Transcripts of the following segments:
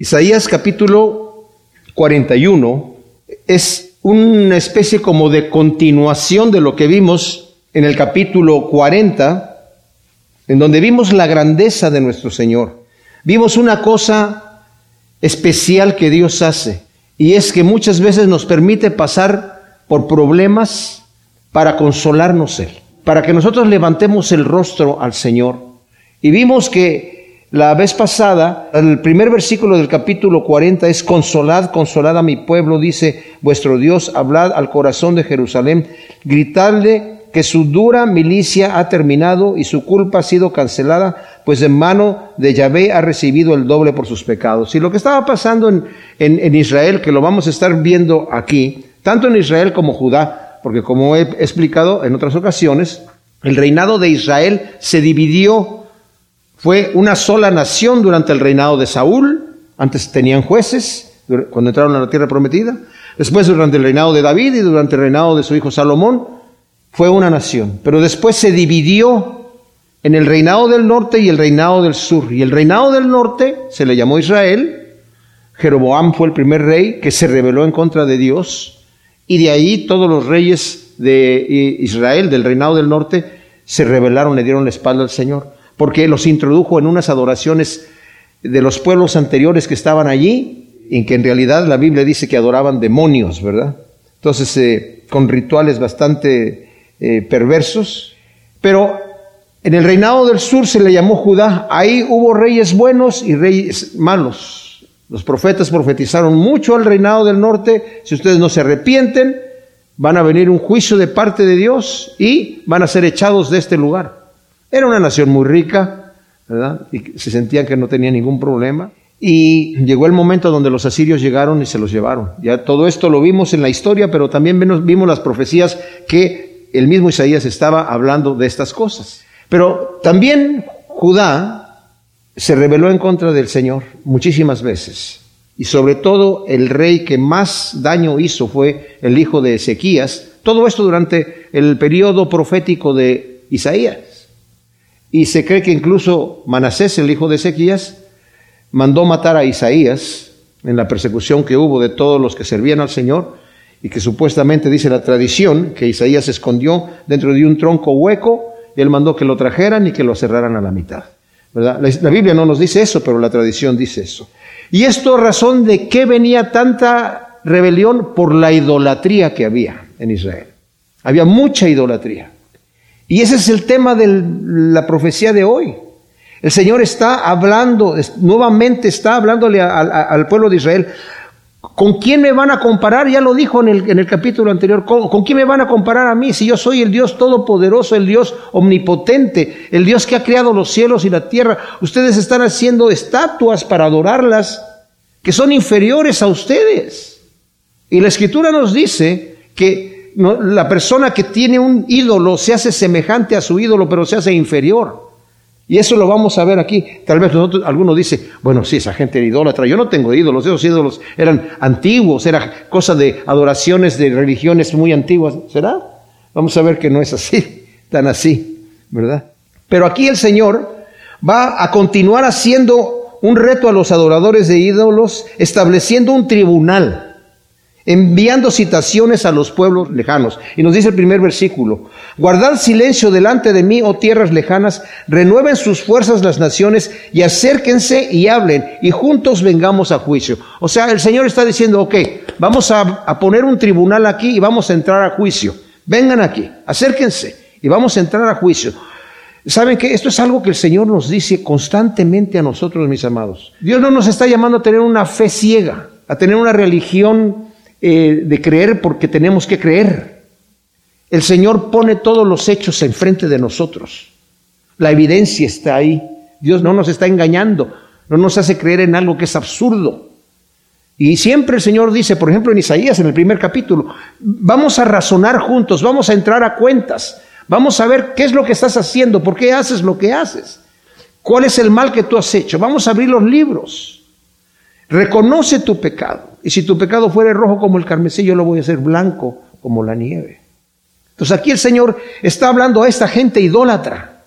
Isaías capítulo 41 es una especie como de continuación de lo que vimos en el capítulo 40, en donde vimos la grandeza de nuestro Señor. Vimos una cosa especial que Dios hace, y es que muchas veces nos permite pasar por problemas para consolarnos Él, para que nosotros levantemos el rostro al Señor. Y vimos que la vez pasada, el primer versículo del capítulo 40 es consolad, consolad a mi pueblo, dice vuestro Dios, hablad al corazón de Jerusalén, gritadle que su dura milicia ha terminado y su culpa ha sido cancelada, pues en mano de Yahvé ha recibido el doble por sus pecados. Y lo que estaba pasando en, en Israel, que lo vamos a estar viendo aquí, tanto en Israel como Judá, porque como he explicado en otras ocasiones, el reinado de Israel se dividió fue una sola nación durante el reinado de Saúl. Antes tenían jueces cuando entraron a la tierra prometida. Después durante el reinado de David y durante el reinado de su hijo Salomón fue una nación. Pero después se dividió en el reinado del norte y el reinado del sur. Y el reinado del norte se le llamó Israel. Jeroboam fue el primer rey que se rebeló en contra de Dios. Y de ahí todos los reyes de Israel, del reinado del norte, se rebelaron, le dieron la espalda al Señor porque los introdujo en unas adoraciones de los pueblos anteriores que estaban allí, en que en realidad la Biblia dice que adoraban demonios, ¿verdad? Entonces, eh, con rituales bastante eh, perversos. Pero en el reinado del sur se le llamó Judá. Ahí hubo reyes buenos y reyes malos. Los profetas profetizaron mucho al reinado del norte. Si ustedes no se arrepienten, van a venir un juicio de parte de Dios y van a ser echados de este lugar. Era una nación muy rica, ¿verdad? Y se sentían que no tenía ningún problema. Y llegó el momento donde los asirios llegaron y se los llevaron. Ya todo esto lo vimos en la historia, pero también vimos las profecías que el mismo Isaías estaba hablando de estas cosas. Pero también Judá se rebeló en contra del Señor muchísimas veces. Y sobre todo el rey que más daño hizo fue el hijo de Ezequías. Todo esto durante el periodo profético de Isaías. Y se cree que incluso Manasés, el hijo de Ezequías, mandó matar a Isaías en la persecución que hubo de todos los que servían al Señor y que supuestamente dice la tradición que Isaías se escondió dentro de un tronco hueco y él mandó que lo trajeran y que lo cerraran a la mitad. La, la Biblia no nos dice eso, pero la tradición dice eso. Y esto razón de qué venía tanta rebelión por la idolatría que había en Israel. Había mucha idolatría. Y ese es el tema de la profecía de hoy. El Señor está hablando, nuevamente está hablándole al pueblo de Israel. ¿Con quién me van a comparar? Ya lo dijo en el, capítulo anterior. ¿con, ¿Con, quién me van a comparar a mí si yo soy el Dios todopoderoso, el Dios omnipotente, el Dios que ha creado los cielos y la tierra? Ustedes están haciendo estatuas para adorarlas que son inferiores a ustedes. Y la escritura nos dice que la persona que tiene un ídolo se hace semejante a su ídolo, pero se hace inferior. Y eso lo vamos a ver aquí. Tal vez nosotros, alguno dice, bueno, sí, esa gente era idólatra. Yo no tengo ídolos, esos ídolos eran antiguos, era cosa de adoraciones de religiones muy antiguas. ¿Será? Vamos a ver que no es así, tan así, ¿verdad? Pero aquí el Señor va a continuar haciendo un reto a los adoradores de ídolos, estableciendo un tribunal enviando citaciones a los pueblos lejanos. Y nos dice el primer versículo, guardad silencio delante de mí, oh tierras lejanas, renueven sus fuerzas las naciones y acérquense y hablen y juntos vengamos a juicio. O sea, el Señor está diciendo, ok, vamos a, a poner un tribunal aquí y vamos a entrar a juicio. Vengan aquí, acérquense y vamos a entrar a juicio. Saben que esto es algo que el Señor nos dice constantemente a nosotros, mis amados. Dios no nos está llamando a tener una fe ciega, a tener una religión eh, de creer porque tenemos que creer. El Señor pone todos los hechos enfrente de nosotros. La evidencia está ahí. Dios no nos está engañando, no nos hace creer en algo que es absurdo. Y siempre el Señor dice, por ejemplo en Isaías, en el primer capítulo, vamos a razonar juntos, vamos a entrar a cuentas, vamos a ver qué es lo que estás haciendo, por qué haces lo que haces, cuál es el mal que tú has hecho, vamos a abrir los libros. Reconoce tu pecado. Y si tu pecado fuera rojo como el carmesí, yo lo voy a hacer blanco como la nieve. Entonces aquí el Señor está hablando a esta gente idólatra.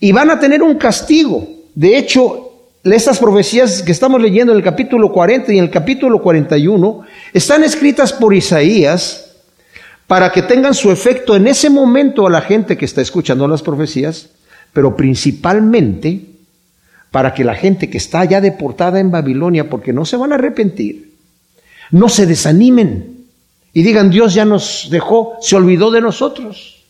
Y van a tener un castigo. De hecho, estas profecías que estamos leyendo en el capítulo 40 y en el capítulo 41 están escritas por Isaías para que tengan su efecto en ese momento a la gente que está escuchando las profecías, pero principalmente para que la gente que está ya deportada en Babilonia, porque no se van a arrepentir, no se desanimen y digan, Dios ya nos dejó, se olvidó de nosotros,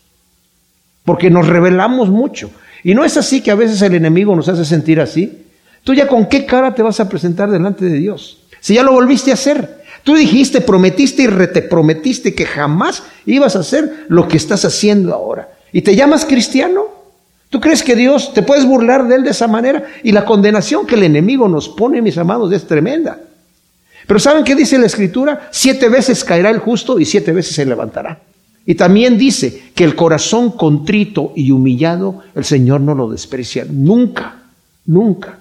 porque nos revelamos mucho. Y no es así que a veces el enemigo nos hace sentir así. Tú ya con qué cara te vas a presentar delante de Dios. Si ya lo volviste a hacer. Tú dijiste, prometiste y rete prometiste que jamás ibas a hacer lo que estás haciendo ahora. ¿Y te llamas cristiano? ¿Tú crees que Dios te puedes burlar de él de esa manera? Y la condenación que el enemigo nos pone, mis amados, es tremenda. Pero ¿saben qué dice la escritura? Siete veces caerá el justo y siete veces se levantará. Y también dice que el corazón contrito y humillado, el Señor no lo desprecia nunca, nunca.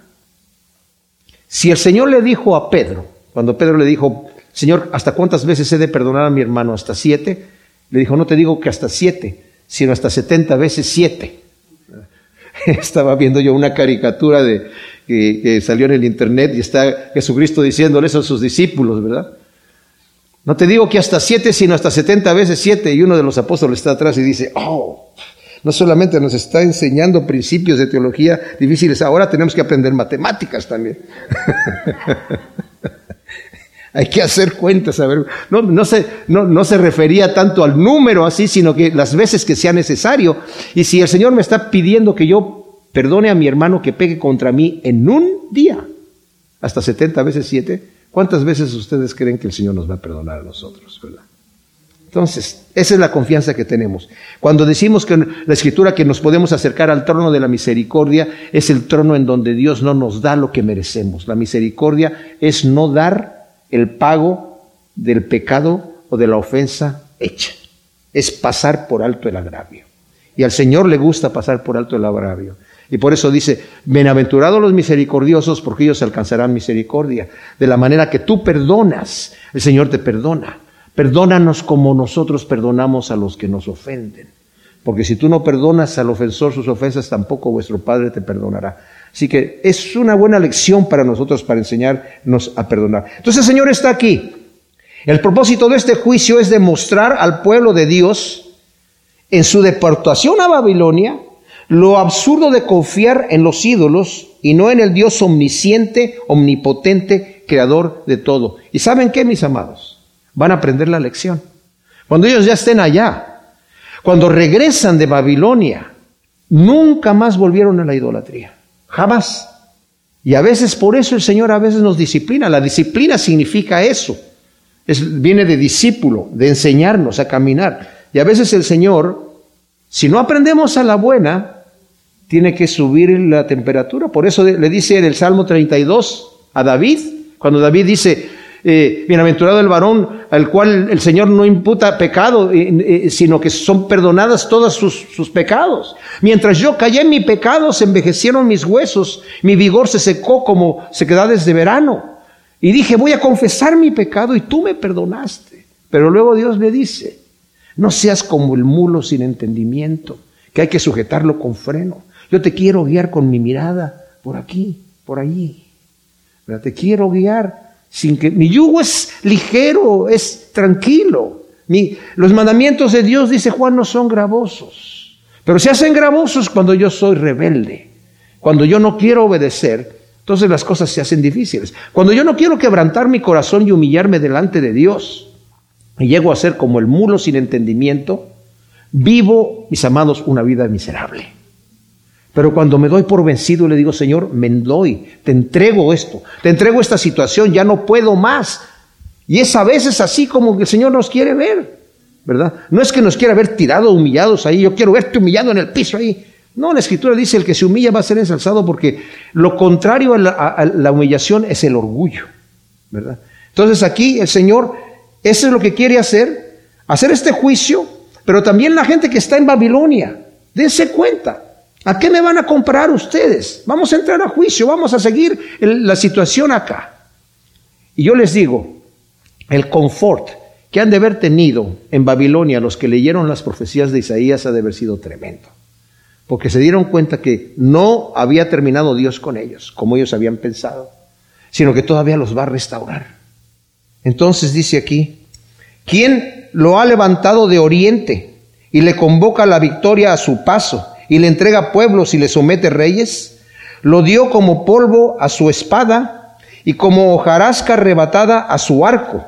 Si el Señor le dijo a Pedro, cuando Pedro le dijo, Señor, ¿hasta cuántas veces he de perdonar a mi hermano? ¿Hasta siete? Le dijo, no te digo que hasta siete, sino hasta setenta veces siete. Estaba viendo yo una caricatura de, que, salió en el internet y está Jesucristo diciéndole eso a sus discípulos, ¿verdad? No te digo que hasta siete, sino hasta setenta veces siete. Y uno de los apóstoles está atrás y dice, oh, no solamente nos está enseñando principios de teología difíciles, ahora tenemos que aprender matemáticas también. Hay que hacer cuentas, a ver, no, no, se, no, no se refería tanto al número así, sino que las veces que sea necesario. Y si el Señor me está pidiendo que yo perdone a mi hermano que pegue contra mí en un día, hasta 70 veces 7, ¿cuántas veces ustedes creen que el Señor nos va a perdonar a nosotros? ¿verdad? Entonces, esa es la confianza que tenemos. Cuando decimos que la escritura que nos podemos acercar al trono de la misericordia es el trono en donde Dios no nos da lo que merecemos. La misericordia es no dar el pago del pecado o de la ofensa hecha. Es pasar por alto el agravio. Y al Señor le gusta pasar por alto el agravio. Y por eso dice, bienaventurados los misericordiosos, porque ellos alcanzarán misericordia. De la manera que tú perdonas, el Señor te perdona. Perdónanos como nosotros perdonamos a los que nos ofenden. Porque si tú no perdonas al ofensor sus ofensas, tampoco vuestro Padre te perdonará. Así que es una buena lección para nosotros para enseñarnos a perdonar. Entonces el Señor está aquí. El propósito de este juicio es demostrar al pueblo de Dios en su deportación a Babilonia lo absurdo de confiar en los ídolos y no en el Dios omnisciente, omnipotente, creador de todo. ¿Y saben qué, mis amados? Van a aprender la lección. Cuando ellos ya estén allá, cuando regresan de Babilonia, nunca más volvieron a la idolatría. Jamás. Y a veces por eso el Señor a veces nos disciplina. La disciplina significa eso. Es, viene de discípulo, de enseñarnos a caminar. Y a veces el Señor, si no aprendemos a la buena, tiene que subir la temperatura. Por eso le dice en el Salmo 32 a David, cuando David dice, eh, bienaventurado el varón al cual el Señor no imputa pecado, eh, eh, sino que son perdonadas todos sus, pecados. Mientras yo callé en mi pecado, se envejecieron mis huesos, mi vigor se secó como sequedades de verano. Y dije, voy a confesar mi pecado y tú me perdonaste. Pero luego Dios me dice, no seas como el mulo sin entendimiento, que hay que sujetarlo con freno. Yo te quiero guiar con mi mirada por aquí, por allí. Te quiero guiar sin que mi yugo es ligero, es tranquilo. los mandamientos de Dios, dice Juan, no son gravosos, pero se hacen gravosos cuando yo soy rebelde, cuando yo no quiero obedecer. Entonces las cosas se hacen difíciles. Cuando yo no quiero quebrantar mi corazón y humillarme delante de Dios, y llego a ser como el mulo sin entendimiento, vivo, mis amados, una vida miserable. Pero cuando me doy por vencido le digo, Señor, me doy, te entrego esto, te entrego esta situación, ya no puedo más. Y es a veces así como el Señor nos quiere ver, ¿verdad? No es que nos quiera ver tirados, humillados ahí, yo quiero verte humillado en el piso ahí. No, la escritura dice, el que se humilla va a ser ensalzado porque lo contrario a la, a la humillación es el orgullo, ¿verdad? Entonces aquí el Señor, eso es lo que quiere hacer, hacer este juicio, pero también la gente que está en Babilonia, dense cuenta, ¿A qué me van a comprar ustedes? Vamos a entrar a juicio, vamos a seguir la situación acá. Y yo les digo, el confort que han de haber tenido en Babilonia los que leyeron las profecías de Isaías ha de haber sido tremendo. porque se dieron cuenta que no había terminado Dios con ellos, como ellos habían pensado, sino que todavía los va a restaurar. Entonces dice aquí, ¿quién lo ha levantado de oriente y le convoca la victoria a su paso y le entrega pueblos y le somete reyes? Lo dio como polvo a su espada y como hojarasca arrebatada a su arco.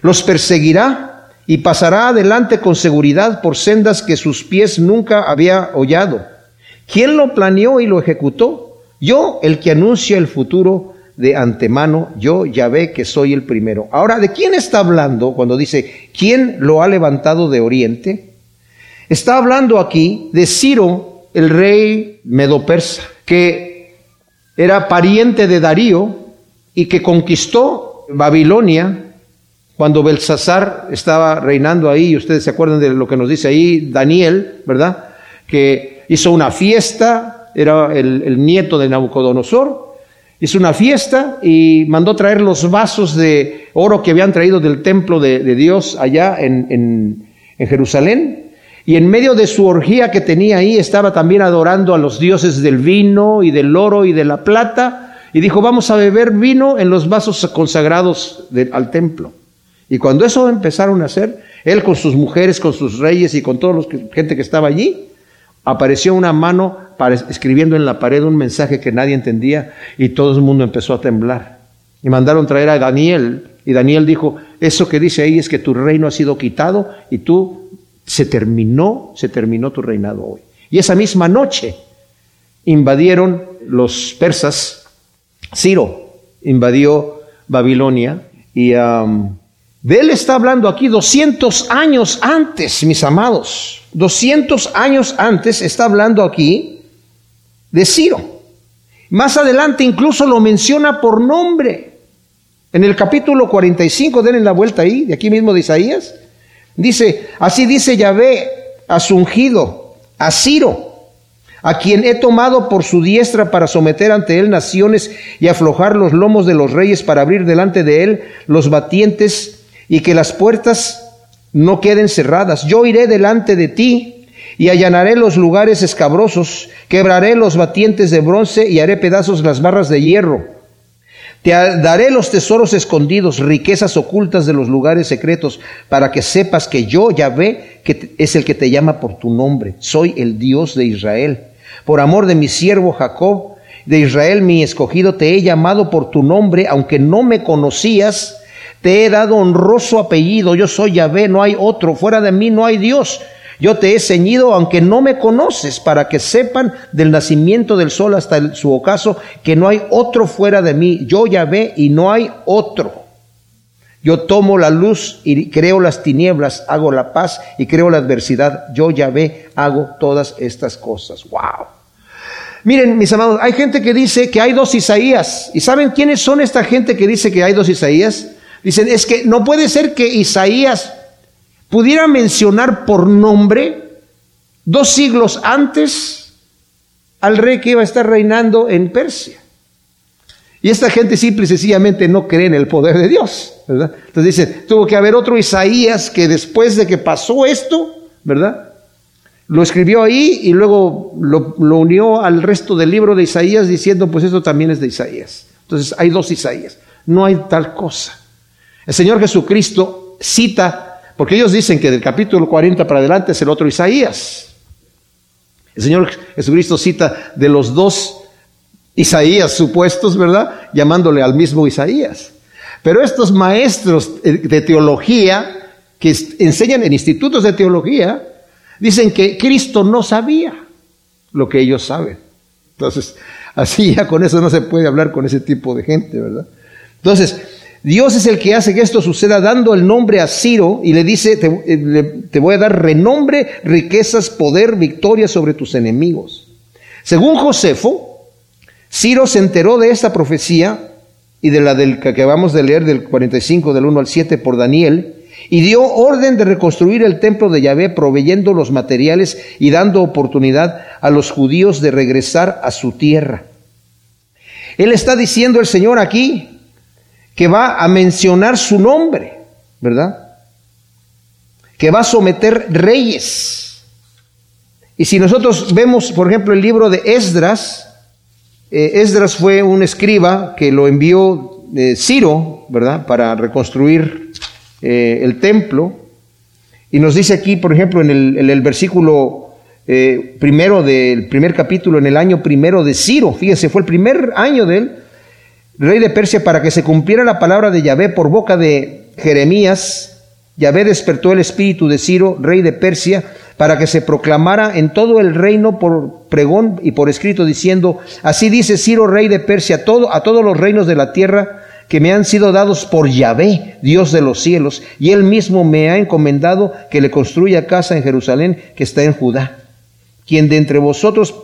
Los perseguirá y pasará adelante con seguridad por sendas que sus pies nunca había hollado. ¿Quién lo planeó y lo ejecutó? Yo, el que anuncia el futuro de antemano, yo ya ve que soy el primero. Ahora, ¿de quién está hablando cuando dice, ¿quién lo ha levantado de oriente? Está hablando aquí de Ciro, el rey medo-persa, que era pariente de Darío y que conquistó Babilonia cuando Belsasar estaba reinando ahí, ustedes se acuerdan de lo que nos dice ahí Daniel, ¿verdad? Que hizo una fiesta, era el, nieto de Nabucodonosor, hizo una fiesta y mandó traer los vasos de oro que habían traído del templo de, Dios allá en Jerusalén. Y en medio de su orgía que tenía ahí estaba también adorando a los dioses del vino y del oro y de la plata. Y dijo, vamos a beber vino en los vasos consagrados al templo. Y cuando eso empezaron a hacer, él con sus mujeres, con sus reyes y con toda la gente que estaba allí, apareció una mano escribiendo en la pared un mensaje que nadie entendía y todo el mundo empezó a temblar. Y mandaron traer a Daniel y Daniel dijo, eso que dice ahí es que tu reino ha sido quitado y tú se terminó, se terminó tu reinado hoy. Y esa misma noche invadieron los persas, Ciro invadió Babilonia y de él está hablando aquí 200 años antes, mis amados. 200 años antes está hablando aquí de Ciro. Más adelante incluso lo menciona por nombre. En el capítulo 45, denle la vuelta ahí, de aquí mismo de Isaías. Dice, así dice Yahvé a su ungido, a Ciro, a quien he tomado por su diestra para someter ante él naciones y aflojar los lomos de los reyes para abrir delante de él los batientes y que las puertas no queden cerradas. Yo iré delante de ti y allanaré los lugares escabrosos, quebraré los batientes de bronce y haré pedazos las barras de hierro. Te daré los tesoros escondidos, riquezas ocultas de los lugares secretos, para que sepas que yo, Yahvé, que es el que te llama por tu nombre. Soy el Dios de Israel. Por amor de mi siervo Jacob, de Israel mi escogido, te he llamado por tu nombre, aunque no me conocías, te he dado honroso apellido, yo soy Yahvé, no hay otro, fuera de mí no hay Dios. Yo te he ceñido aunque no me conoces, para que sepan del nacimiento del sol hasta su ocaso que no hay otro fuera de mí. Yo Yahvé y no hay otro. Yo tomo la luz y creo las tinieblas, hago la paz y creo la adversidad. Yo Yahvé hago todas estas cosas. Wow. Miren, mis amados, hay gente que dice que hay dos Isaías. ¿Y saben quiénes son esta gente que dice que hay dos Isaías? Dicen, es que no puede ser que Isaías pudiera mencionar por nombre dos siglos antes al rey que iba a estar reinando en Persia. Y esta gente simple y sencillamente no cree en el poder de Dios. Entonces dice, tuvo que haber otro Isaías que después de que pasó esto, ¿verdad? Lo escribió ahí y luego lo, lo unió al resto del libro de Isaías diciendo, pues esto también es de Isaías. Entonces hay dos Isaías, no hay tal cosa. El Señor Jesucristo cita, porque ellos dicen que del capítulo 40 para adelante es el otro Isaías. El Señor Jesucristo cita de los dos Isaías supuestos, ¿verdad? Llamándole al mismo Isaías. Pero estos maestros de teología que enseñan en institutos de teología, dicen que Cristo no sabía lo que ellos saben. Entonces, así ya con eso no se puede hablar con ese tipo de gente, ¿verdad? Entonces, Dios es el que hace que esto suceda dando el nombre a Ciro y le dice, eh, te, voy a dar renombre, riquezas, poder, victoria sobre tus enemigos. Según Josefo, Ciro se enteró de esta profecía y de la del que acabamos de leer del 45 del 1 al 7 por Daniel, y dio orden de reconstruir el templo de Yahvé proveyendo los materiales y dando oportunidad a los judíos de regresar a su tierra. Él está diciendo el Señor aquí, que va a mencionar su nombre, ¿verdad? Que va a someter reyes. Y si nosotros vemos, por ejemplo, el libro de Esdras, eh, Esdras fue un escriba que lo envió eh, Ciro, ¿verdad?, para reconstruir eh, el templo. Y nos dice aquí, por ejemplo, en el, en el versículo primero del primer capítulo, en el año primero de Ciro, fíjense, fue el primer año de él, rey de Persia, para que se cumpliera la palabra de Yahvé por boca de Jeremías. Yahvé despertó el espíritu de Ciro, rey de Persia, para que se proclamara en todo el reino por pregón y por escrito diciendo, así dice Ciro, rey de Persia, a todos los reinos de la tierra que me han sido dados por Yahvé, Dios de los cielos, y él mismo me ha encomendado que le construya casa en Jerusalén que está en Judá. Quien de entre vosotros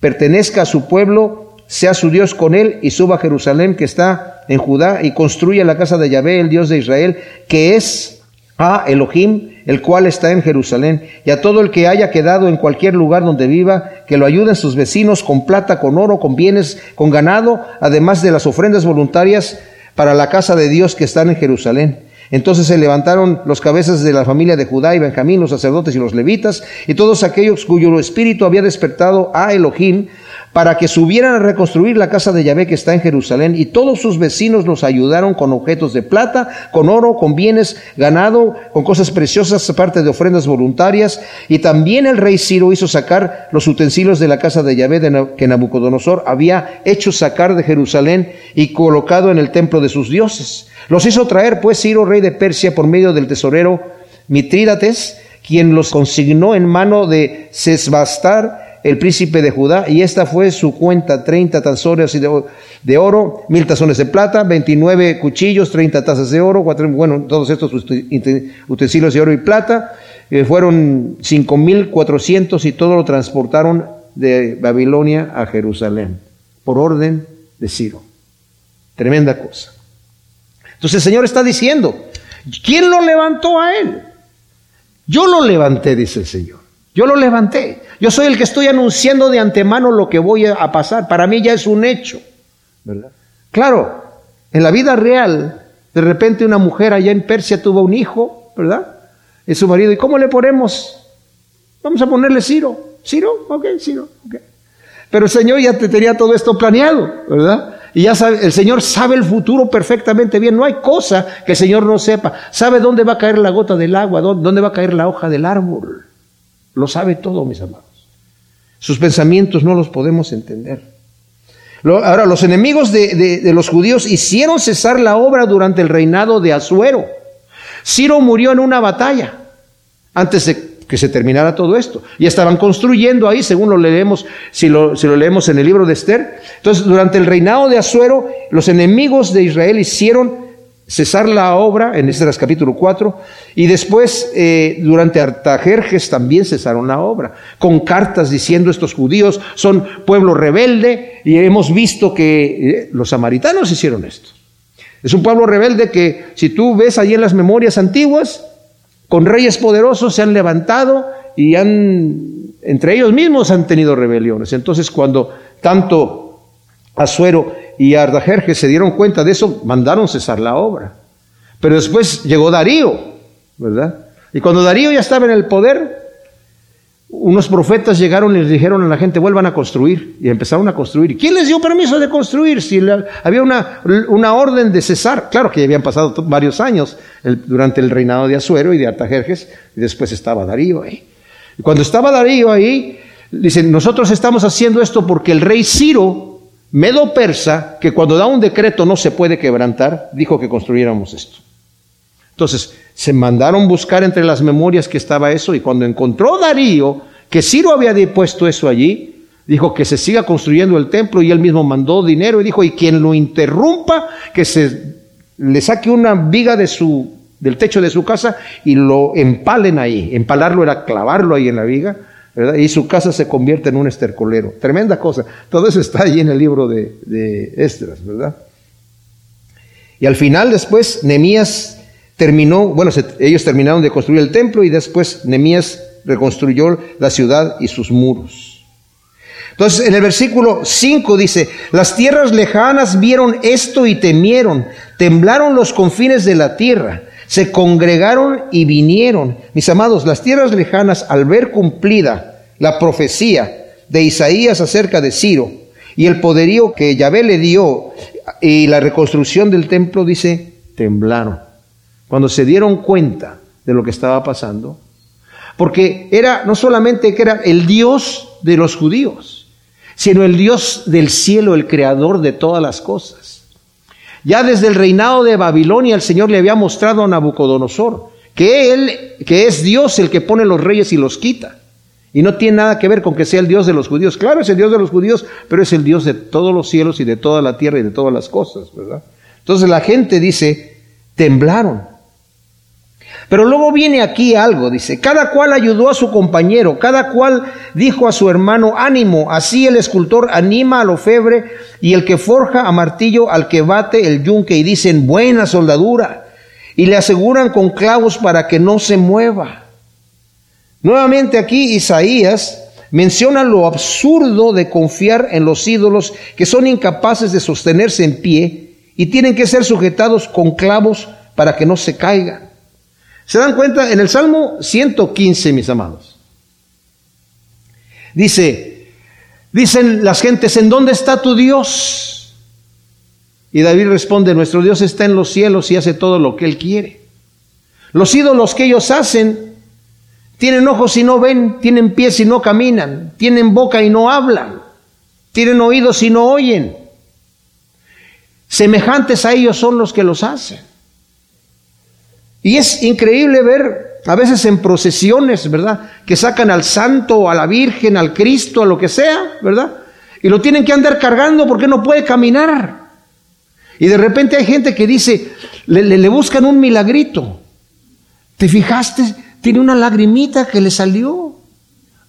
pertenezca a su pueblo, sea su Dios con él y suba a Jerusalén que está en Judá y construya la casa de Yahvé, el Dios de Israel, que es a Elohim, el cual está en Jerusalén, y a todo el que haya quedado en cualquier lugar donde viva, que lo ayuden sus vecinos con plata, con oro, con bienes, con ganado, además de las ofrendas voluntarias para la casa de Dios que están en Jerusalén. Entonces se levantaron los cabezas de la familia de Judá y Benjamín, los sacerdotes y los levitas, y todos aquellos cuyo espíritu había despertado a Elohim para que subieran a reconstruir la casa de Yahvé que está en Jerusalén, y todos sus vecinos los ayudaron con objetos de plata, con oro, con bienes, ganado, con cosas preciosas, aparte de ofrendas voluntarias, y también el rey Ciro hizo sacar los utensilios de la casa de Yahvé que Nabucodonosor había hecho sacar de Jerusalén y colocado en el templo de sus dioses. Los hizo traer pues Ciro, rey de Persia, por medio del tesorero Mitrídates, quien los consignó en mano de Sesbastar, el príncipe de Judá, y esta fue su cuenta, 30 tazones de oro, mil tazones de plata, 29 cuchillos, 30 tazas de oro, bueno, todos estos utensilios de oro y plata, eh, fueron 5.400 y todo lo transportaron de Babilonia a Jerusalén, por orden de Ciro. Tremenda cosa. Entonces el Señor está diciendo, ¿quién lo levantó a él? Yo lo levanté, dice el Señor. Yo lo levanté. Yo soy el que estoy anunciando de antemano lo que voy a pasar. Para mí ya es un hecho. ¿verdad? Claro, en la vida real, de repente una mujer allá en Persia tuvo un hijo, ¿verdad? Es su marido. ¿Y cómo le ponemos? Vamos a ponerle Ciro. ¿Ciro? Ok, Ciro. Okay. Pero el Señor ya te tenía todo esto planeado, ¿verdad? Y ya sabe, el Señor sabe el futuro perfectamente bien. No hay cosa que el Señor no sepa. Sabe dónde va a caer la gota del agua, dónde va a caer la hoja del árbol. Lo sabe todo, mis amados. Sus pensamientos no los podemos entender. Ahora, los enemigos de, los judíos hicieron cesar la obra durante el reinado de Asuero. Ciro murió en una batalla antes de que se terminara todo esto. Y estaban construyendo ahí, según lo leemos, si lo, si lo leemos en el libro de Esther. Entonces, durante el reinado de Asuero, los enemigos de Israel hicieron cesar la obra, en Esdras capítulo 4, y después eh, durante Artajerjes también cesaron la obra, con cartas diciendo estos judíos son pueblo rebelde, y hemos visto que eh, los samaritanos hicieron esto. Es un pueblo rebelde que si tú ves ahí en las memorias antiguas, con reyes poderosos se han levantado y han, entre ellos mismos han tenido rebeliones. Entonces cuando tanto Azuero y Artajerjes se dieron cuenta de eso, mandaron cesar la obra. Pero después llegó Darío, ¿verdad? Y cuando Darío ya estaba en el poder, unos profetas llegaron y les dijeron a la gente, vuelvan a construir. Y empezaron a construir. ¿Y quién les dio permiso de construir? Si había una, una, orden de cesar. Claro que ya habían pasado varios años durante el reinado de Azuero y de Artajerjes, y después estaba Darío ahí. Y cuando estaba Darío ahí, dicen, nosotros estamos haciendo esto porque el rey Ciro Medo Persa, que cuando da un decreto no se puede quebrantar, dijo que construyéramos esto. Entonces, se mandaron buscar entre las memorias que estaba eso y cuando encontró Darío que Ciro había puesto eso allí, dijo que se siga construyendo el templo y él mismo mandó dinero y dijo, y quien lo interrumpa, que se le saque una viga de su, del techo de su casa y lo empalen ahí. Empalarlo era clavarlo ahí en la viga y su casa se convierte en un estercolero. Tremenda cosa. Todo eso está allí en el libro de, de Estras, ¿verdad? Y al final, después, Nemías terminó, bueno, ellos terminaron de construir el templo y después Nemías reconstruyó la ciudad y sus muros. Entonces, en el versículo 5 dice, las tierras lejanas vieron esto y temieron, temblaron los confines de la tierra se congregaron y vinieron. Mis amados, las tierras lejanas, al ver cumplida la profecía de Isaías acerca de Ciro y el poderío que Yahvé le dio y la reconstrucción del templo, dice, temblaron. Cuando se dieron cuenta de lo que estaba pasando, porque era no solamente que era el Dios de los judíos, sino el Dios del cielo, el creador de todas las cosas. Ya desde el reinado de Babilonia el Señor le había mostrado a Nabucodonosor que él, que es Dios el que pone los reyes y los quita. Y no tiene nada que ver con que sea el Dios de los judíos. Claro, es el Dios de los judíos, pero es el Dios de todos los cielos y de toda la tierra y de todas las cosas, ¿verdad? Entonces la gente dice, temblaron. Pero luego viene aquí algo, dice, cada cual ayudó a su compañero, cada cual dijo a su hermano, ánimo, así el escultor anima al ofebre y el que forja a martillo al que bate el yunque y dicen, buena soldadura, y le aseguran con clavos para que no se mueva. Nuevamente aquí Isaías menciona lo absurdo de confiar en los ídolos que son incapaces de sostenerse en pie y tienen que ser sujetados con clavos para que no se caigan. ¿Se dan cuenta? En el Salmo 115, mis amados. Dice, dicen las gentes, ¿en dónde está tu Dios? Y David responde, nuestro Dios está en los cielos y hace todo lo que Él quiere. Los ídolos que ellos hacen, tienen ojos y no ven, tienen pies y no caminan, tienen boca y no hablan, tienen oídos y no oyen. Semejantes a ellos son los que los hacen. Y es increíble ver a veces en procesiones, ¿verdad? Que sacan al santo, a la Virgen, al Cristo, a lo que sea, ¿verdad? Y lo tienen que andar cargando porque no puede caminar. Y de repente hay gente que dice, le, buscan un milagrito. ¿Te fijaste? Tiene una lagrimita que le salió.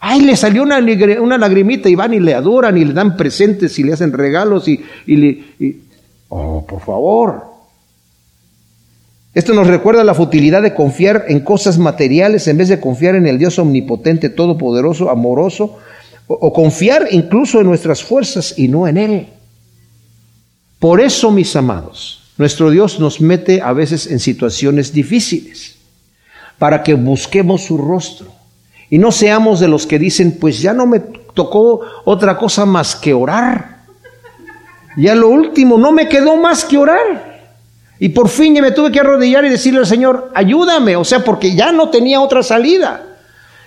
Ay, le salió una, una lagrimita y van y le adoran y le dan presentes y le hacen regalos y, y le... Oh, por favor. Esto nos recuerda la futilidad de confiar en cosas materiales en vez de confiar en el Dios omnipotente, todopoderoso, amoroso, o, confiar incluso en nuestras fuerzas y no en Él. Por eso, mis amados, nuestro Dios nos mete a veces en situaciones difíciles, para que busquemos su rostro y no seamos de los que dicen, pues ya no me tocó otra cosa más que orar. Ya lo último, no me quedó más que orar. Y por fin me tuve que arrodillar y decirle al Señor, ayúdame, o sea, porque ya no tenía otra salida.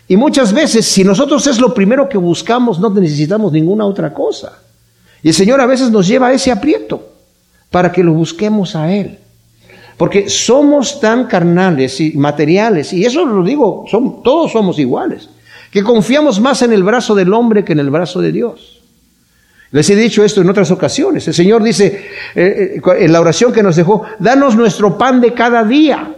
Y muchas veces, si nosotros es lo primero que buscamos, no necesitamos ninguna otra cosa. Y el Señor a veces nos lleva a ese aprieto para que lo busquemos a Él. Porque somos tan carnales y materiales, y eso lo digo, todos somos iguales, que confiamos más en el brazo del hombre que en el brazo de Dios. Les he dicho esto en otras ocasiones. El Señor dice eh, eh, en la oración que nos dejó, danos nuestro pan de cada día.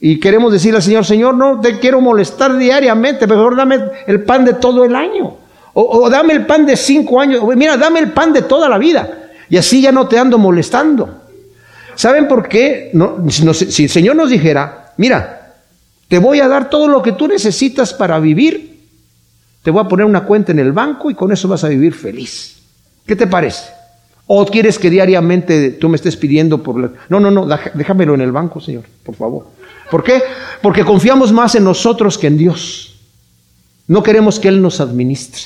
Y queremos decirle al Señor, Señor, no te quiero molestar diariamente, mejor dame el pan de todo el año. O, dame el pan de cinco años. Mira, dame el pan de toda la vida. Y así ya no te ando molestando. ¿Saben por qué? si el Señor nos dijera, mira, te voy a dar todo lo que tú necesitas para vivir te voy a poner una cuenta en el banco y con eso vas a vivir feliz. ¿Qué te parece? ¿O quieres que diariamente tú me estés pidiendo por... La... No, no, no, déjamelo en el banco, Señor, por favor. ¿Por qué? Porque confiamos más en nosotros que en Dios. No queremos que Él nos administre,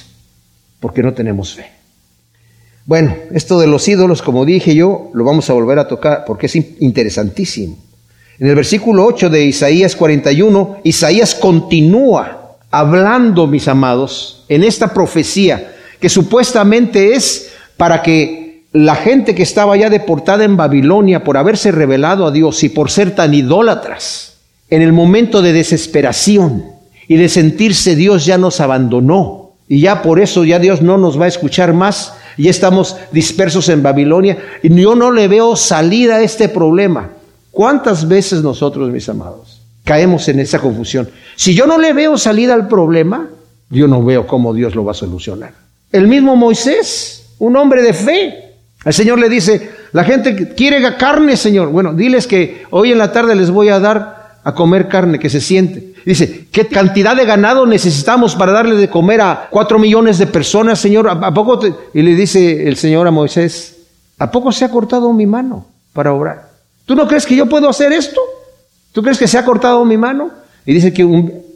porque no tenemos fe. Bueno, esto de los ídolos, como dije yo, lo vamos a volver a tocar porque es interesantísimo. En el versículo 8 de Isaías 41, Isaías continúa hablando, mis amados, en esta profecía, que supuestamente es para que la gente que estaba ya deportada en Babilonia por haberse revelado a Dios y por ser tan idólatras, en el momento de desesperación y de sentirse Dios ya nos abandonó y ya por eso ya Dios no nos va a escuchar más, ya estamos dispersos en Babilonia y yo no le veo salida a este problema. ¿Cuántas veces nosotros, mis amados, caemos en esa confusión. Si yo no le veo salida al problema, yo no veo cómo Dios lo va a solucionar. El mismo Moisés, un hombre de fe, el Señor le dice, la gente quiere carne, Señor. Bueno, diles que hoy en la tarde les voy a dar a comer carne, que se siente. Dice, ¿qué cantidad de ganado necesitamos para darle de comer a cuatro millones de personas, Señor? ¿A, poco Y le dice el Señor a Moisés, ¿a poco se ha cortado mi mano para obrar? ¿Tú no crees que yo puedo hacer esto? ¿Tú crees que se ha cortado mi mano? Y dice que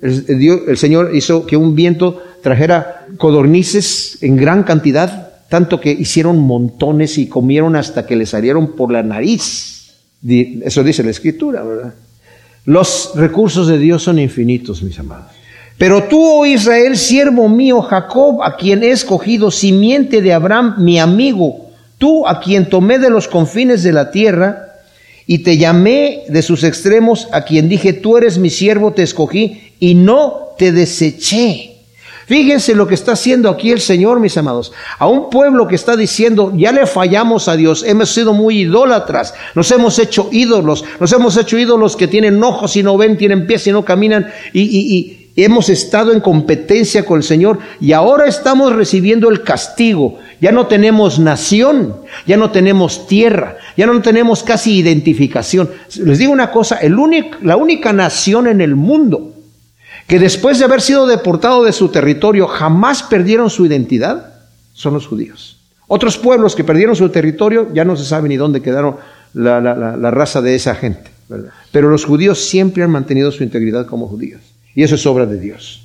el, Señor hizo que un viento trajera codornices en gran cantidad, tanto que hicieron montones y comieron hasta que le salieron por la nariz. Eso dice la escritura, ¿verdad? Los recursos de Dios son infinitos, mis amados. Pero tú, oh Israel, siervo mío, Jacob, a quien he escogido, simiente de Abraham, mi amigo, tú a quien tomé de los confines de la tierra, y te llamé de sus extremos, a quien dije, tú eres mi siervo, te escogí, y no te deseché. Fíjense lo que está haciendo aquí el Señor, mis amados. A un pueblo que está diciendo, ya le fallamos a Dios, hemos sido muy idólatras, nos hemos hecho ídolos, nos hemos hecho ídolos que tienen ojos y no ven, tienen pies y no caminan, y, y hemos estado en competencia con el Señor y ahora estamos recibiendo el castigo. Ya no tenemos nación, ya no tenemos tierra, ya no tenemos casi identificación. Les digo una cosa, la única nación en el mundo que después de haber sido deportado de su territorio jamás perdieron su identidad son los judíos. Otros pueblos que perdieron su territorio ya no se sabe ni dónde quedaron la, raza de esa gente. Pero los judíos siempre han mantenido su integridad como judíos. Y eso es obra de Dios.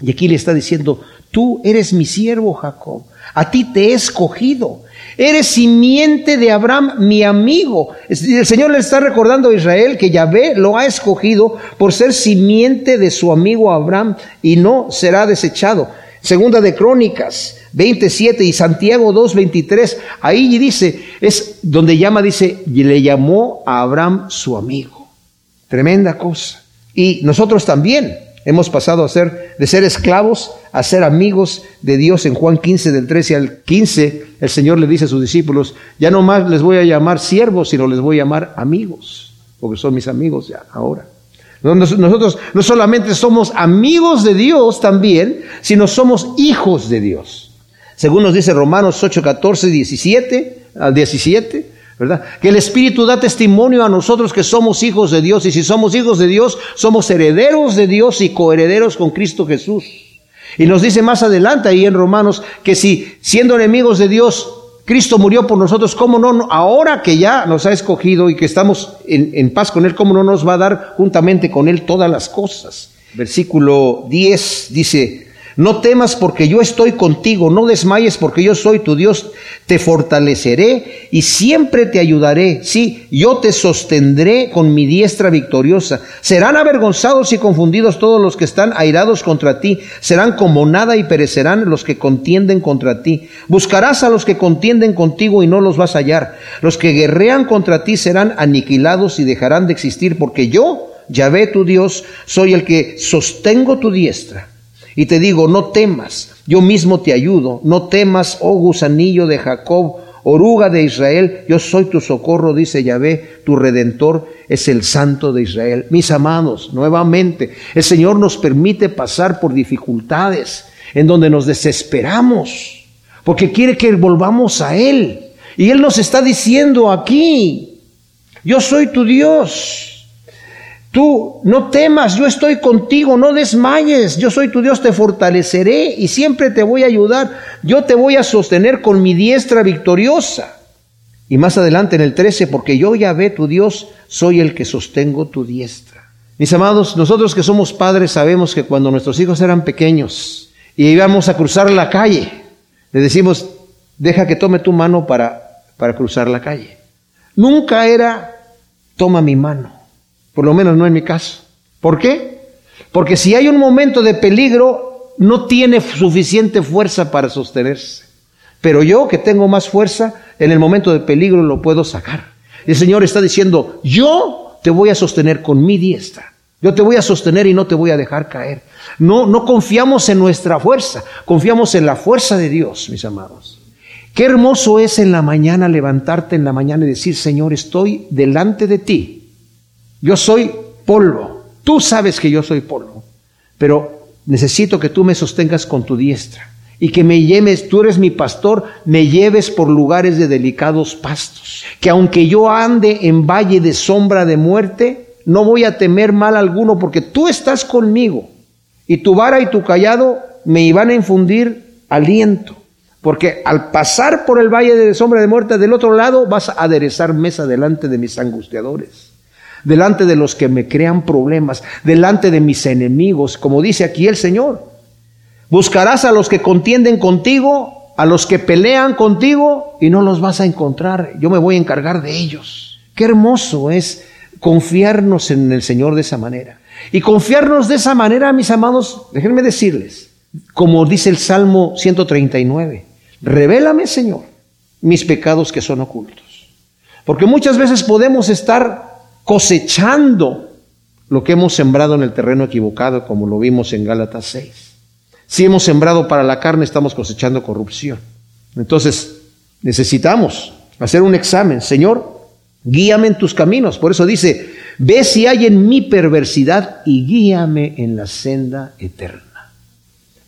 Y aquí le está diciendo, tú eres mi siervo Jacob, a ti te he escogido, eres simiente de Abraham, mi amigo. El Señor le está recordando a Israel que Yahvé lo ha escogido por ser simiente de su amigo Abraham y no será desechado. Segunda de Crónicas 27 y Santiago 2, 23, ahí dice, es donde llama, dice, y le llamó a Abraham su amigo. Tremenda cosa. Y nosotros también hemos pasado a ser, de ser esclavos a ser amigos de Dios. En Juan 15, del 13 al 15, el Señor le dice a sus discípulos, ya no más les voy a llamar siervos, sino les voy a llamar amigos, porque son mis amigos ya ahora. Nosotros no solamente somos amigos de Dios también, sino somos hijos de Dios. Según nos dice Romanos 8, 14, 17 al 17, que el Espíritu da testimonio a nosotros que somos hijos de Dios y si somos hijos de Dios, somos herederos de Dios y coherederos con Cristo Jesús. Y nos dice más adelante ahí en Romanos que si siendo enemigos de Dios, Cristo murió por nosotros, ¿cómo no? Ahora que ya nos ha escogido y que estamos en, en paz con Él, ¿cómo no nos va a dar juntamente con Él todas las cosas? Versículo 10 dice, no temas porque yo estoy contigo, no desmayes porque yo soy tu Dios, te fortaleceré y siempre te ayudaré. Sí, yo te sostendré con mi diestra victoriosa. Serán avergonzados y confundidos todos los que están airados contra ti, serán como nada y perecerán los que contienden contra ti. Buscarás a los que contienden contigo y no los vas a hallar. Los que guerrean contra ti serán aniquilados y dejarán de existir porque yo, Yahvé tu Dios, soy el que sostengo tu diestra. Y te digo, no temas, yo mismo te ayudo, no temas, oh gusanillo de Jacob, oruga de Israel, yo soy tu socorro, dice Yahvé, tu redentor es el santo de Israel. Mis amados, nuevamente, el Señor nos permite pasar por dificultades en donde nos desesperamos, porque quiere que volvamos a Él. Y Él nos está diciendo aquí, yo soy tu Dios. Tú no temas, yo estoy contigo, no desmayes, yo soy tu Dios, te fortaleceré y siempre te voy a ayudar, yo te voy a sostener con mi diestra victoriosa. Y más adelante en el 13, porque yo ya ve tu Dios, soy el que sostengo tu diestra. Mis amados, nosotros que somos padres sabemos que cuando nuestros hijos eran pequeños y íbamos a cruzar la calle, le decimos, deja que tome tu mano para, para cruzar la calle. Nunca era, toma mi mano. Por lo menos no en mi caso. ¿Por qué? Porque si hay un momento de peligro, no tiene suficiente fuerza para sostenerse. Pero yo que tengo más fuerza, en el momento de peligro lo puedo sacar. El Señor está diciendo, yo te voy a sostener con mi diestra. Yo te voy a sostener y no te voy a dejar caer. No, no confiamos en nuestra fuerza, confiamos en la fuerza de Dios, mis amados. Qué hermoso es en la mañana levantarte en la mañana y decir, Señor, estoy delante de ti yo soy polvo. Tú sabes que yo soy polvo. Pero necesito que tú me sostengas con tu diestra y que me lleves, tú eres mi pastor, me lleves por lugares de delicados pastos. Que aunque yo ande en valle de sombra de muerte, no voy a temer mal alguno porque tú estás conmigo. Y tu vara y tu callado me iban a infundir aliento. Porque al pasar por el valle de sombra de muerte, del otro lado vas a aderezar mesa delante de mis angustiadores delante de los que me crean problemas, delante de mis enemigos, como dice aquí el Señor. Buscarás a los que contienden contigo, a los que pelean contigo, y no los vas a encontrar. Yo me voy a encargar de ellos. Qué hermoso es confiarnos en el Señor de esa manera. Y confiarnos de esa manera, mis amados, déjenme decirles, como dice el Salmo 139, revélame, Señor, mis pecados que son ocultos. Porque muchas veces podemos estar cosechando lo que hemos sembrado en el terreno equivocado, como lo vimos en Gálatas 6. Si hemos sembrado para la carne, estamos cosechando corrupción. Entonces, necesitamos hacer un examen. Señor, guíame en tus caminos. Por eso dice, ve si hay en mi perversidad y guíame en la senda eterna.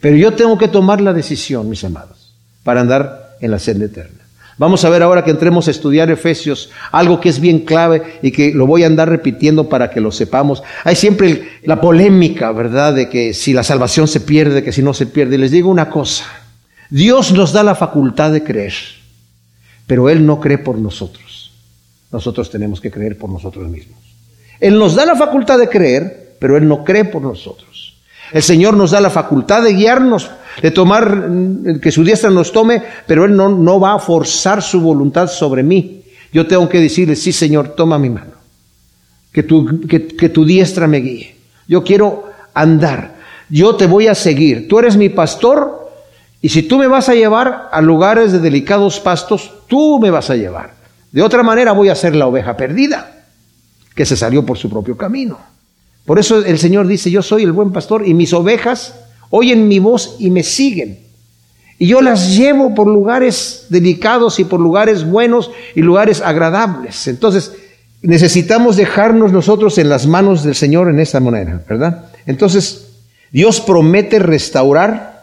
Pero yo tengo que tomar la decisión, mis amados, para andar en la senda eterna. Vamos a ver ahora que entremos a estudiar Efesios, algo que es bien clave y que lo voy a andar repitiendo para que lo sepamos. Hay siempre la polémica, ¿verdad?, de que si la salvación se pierde, que si no se pierde. Y les digo una cosa, Dios nos da la facultad de creer, pero Él no cree por nosotros. Nosotros tenemos que creer por nosotros mismos. Él nos da la facultad de creer, pero Él no cree por nosotros. El Señor nos da la facultad de guiarnos de tomar, mm, que su diestra nos tome, pero Él no, no va a forzar su voluntad sobre mí. Yo tengo que decirle, sí Señor, toma mi mano, que tu, que, que tu diestra me guíe. Yo quiero andar, yo te voy a seguir. Tú eres mi pastor y si tú me vas a llevar a lugares de delicados pastos, tú me vas a llevar. De otra manera voy a ser la oveja perdida, que se salió por su propio camino. Por eso el Señor dice, yo soy el buen pastor y mis ovejas oyen mi voz y me siguen. Y yo las llevo por lugares delicados y por lugares buenos y lugares agradables. Entonces, necesitamos dejarnos nosotros en las manos del Señor en esta manera, ¿verdad? Entonces, Dios promete restaurar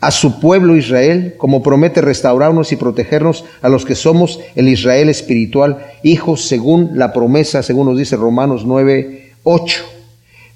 a su pueblo Israel, como promete restaurarnos y protegernos a los que somos el Israel espiritual, hijos según la promesa, según nos dice Romanos 9, 8.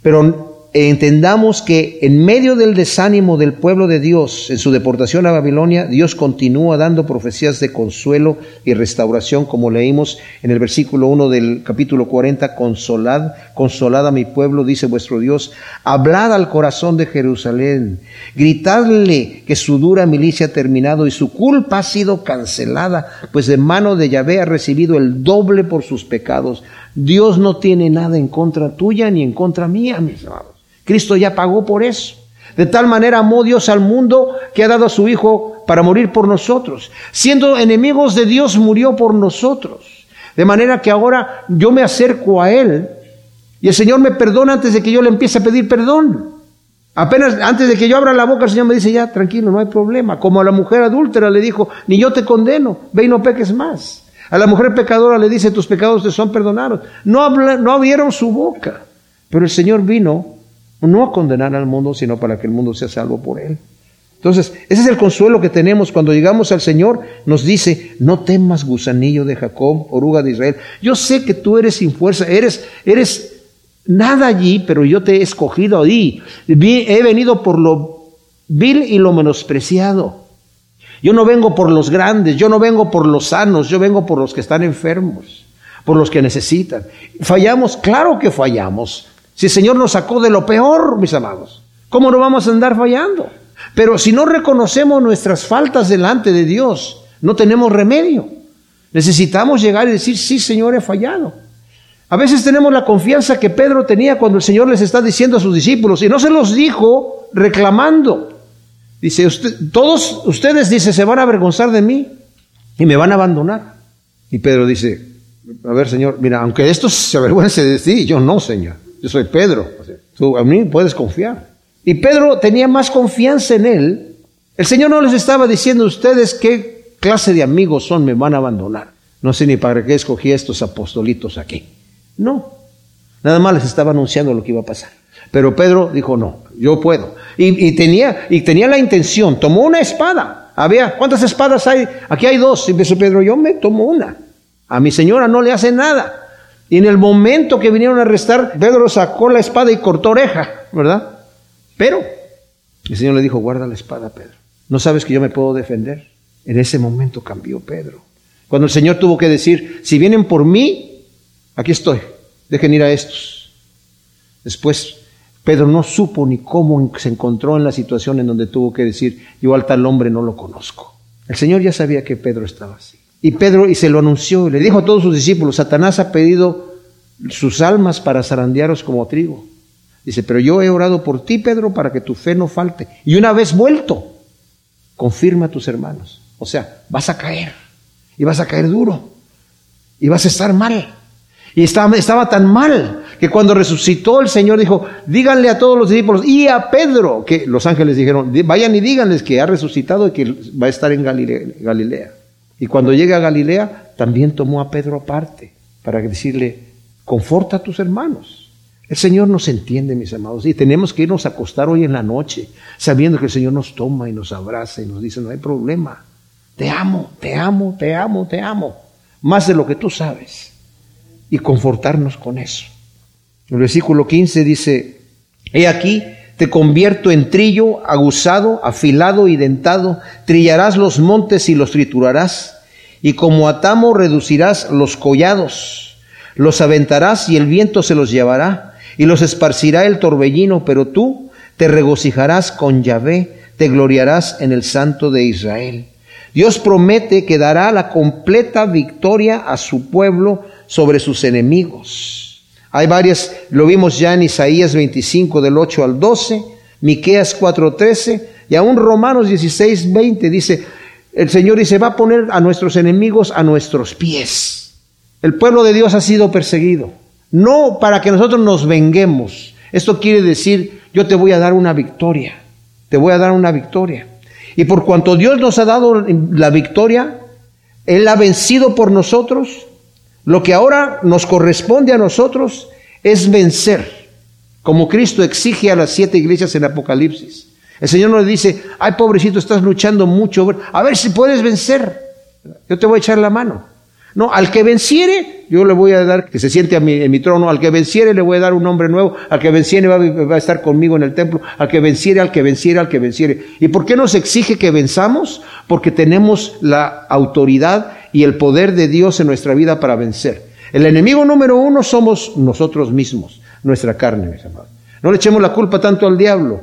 Pero entendamos que en medio del desánimo del pueblo de Dios en su deportación a Babilonia, Dios continúa dando profecías de consuelo y restauración, como leímos en el versículo 1 del capítulo 40, consolad, consolad a mi pueblo, dice vuestro Dios, hablad al corazón de Jerusalén, gritadle que su dura milicia ha terminado y su culpa ha sido cancelada, pues de mano de Yahvé ha recibido el doble por sus pecados. Dios no tiene nada en contra tuya ni en contra mía, mis amados. Cristo ya pagó por eso. De tal manera amó Dios al mundo que ha dado a su Hijo para morir por nosotros. Siendo enemigos de Dios, murió por nosotros. De manera que ahora yo me acerco a Él y el Señor me perdona antes de que yo le empiece a pedir perdón. Apenas antes de que yo abra la boca, el Señor me dice, ya, tranquilo, no hay problema. Como a la mujer adúltera le dijo, ni yo te condeno, ve y no peques más. A la mujer pecadora le dice, tus pecados te son perdonados. No, no abrieron su boca, pero el Señor vino no a condenar al mundo, sino para que el mundo sea salvo por él. Entonces, ese es el consuelo que tenemos cuando llegamos al Señor. Nos dice, no temas gusanillo de Jacob, oruga de Israel. Yo sé que tú eres sin fuerza, eres, eres nada allí, pero yo te he escogido ahí. He venido por lo vil y lo menospreciado. Yo no vengo por los grandes, yo no vengo por los sanos, yo vengo por los que están enfermos, por los que necesitan. Fallamos, claro que fallamos. Si el Señor nos sacó de lo peor, mis amados, ¿cómo no vamos a andar fallando? Pero si no reconocemos nuestras faltas delante de Dios, no tenemos remedio. Necesitamos llegar y decir, sí, Señor, he fallado. A veces tenemos la confianza que Pedro tenía cuando el Señor les está diciendo a sus discípulos, y no se los dijo reclamando. Dice, todos ustedes, dice, se van a avergonzar de mí y me van a abandonar. Y Pedro dice, a ver, Señor, mira, aunque estos se avergüence de ti, yo no, Señor. Yo soy Pedro. Tú a mí puedes confiar. Y Pedro tenía más confianza en él. El Señor no les estaba diciendo a ustedes qué clase de amigos son, me van a abandonar. No sé ni para qué escogí a estos apostolitos aquí. No. Nada más les estaba anunciando lo que iba a pasar. Pero Pedro dijo, no, yo puedo. Y, tenía, y tenía la intención, tomó una espada. Había, ¿cuántas espadas hay? Aquí hay dos. Y empezó Pedro, yo me tomo una. A mi señora no le hace nada. Y en el momento que vinieron a arrestar, Pedro sacó la espada y cortó oreja, ¿verdad? Pero el Señor le dijo, guarda la espada, Pedro. ¿No sabes que yo me puedo defender? En ese momento cambió Pedro. Cuando el Señor tuvo que decir, si vienen por mí, aquí estoy, dejen ir a estos. Después Pedro no supo ni cómo se encontró en la situación en donde tuvo que decir, yo al tal hombre no lo conozco. El Señor ya sabía que Pedro estaba así. Y Pedro, y se lo anunció, y le dijo a todos sus discípulos, Satanás ha pedido sus almas para zarandearos como trigo. Dice, pero yo he orado por ti, Pedro, para que tu fe no falte. Y una vez vuelto, confirma a tus hermanos. O sea, vas a caer. Y vas a caer duro. Y vas a estar mal. Y estaba, estaba tan mal que cuando resucitó el Señor dijo, díganle a todos los discípulos y a Pedro, que los ángeles dijeron, vayan y díganles que ha resucitado y que va a estar en Galilea. Y cuando llega a Galilea, también tomó a Pedro aparte para decirle, conforta a tus hermanos. El Señor nos entiende, mis amados, y tenemos que irnos a acostar hoy en la noche, sabiendo que el Señor nos toma y nos abraza y nos dice, no hay problema, te amo, te amo, te amo, te amo, más de lo que tú sabes, y confortarnos con eso. El versículo 15 dice, he aquí, te convierto en trillo, aguzado, afilado y dentado, trillarás los montes y los triturarás, y como atamo reducirás los collados, los aventarás y el viento se los llevará, y los esparcirá el torbellino, pero tú te regocijarás con Yahvé, te gloriarás en el Santo de Israel. Dios promete que dará la completa victoria a su pueblo sobre sus enemigos. Hay varias, lo vimos ya en Isaías 25 del 8 al 12, Miqueas 4:13 y aún Romanos 16:20 dice, el Señor dice, va a poner a nuestros enemigos a nuestros pies. El pueblo de Dios ha sido perseguido, no para que nosotros nos venguemos. Esto quiere decir, yo te voy a dar una victoria, te voy a dar una victoria. Y por cuanto Dios nos ha dado la victoria, Él ha vencido por nosotros, lo que ahora nos corresponde a nosotros es vencer, como Cristo exige a las siete iglesias en Apocalipsis. El Señor nos dice, ay pobrecito, estás luchando mucho, a ver si puedes vencer. Yo te voy a echar la mano. No, al que venciere, yo le voy a dar, que se siente en mi trono, al que venciere le voy a dar un nombre nuevo, al que venciere va, va, a estar conmigo en el templo, al que venciere, al que venciere, al que venciere. ¿Y por qué nos exige que venzamos? Porque tenemos la autoridad y el poder de Dios en nuestra vida para vencer. El enemigo número uno somos nosotros mismos, nuestra carne, mis amados. No le echemos la culpa tanto al diablo.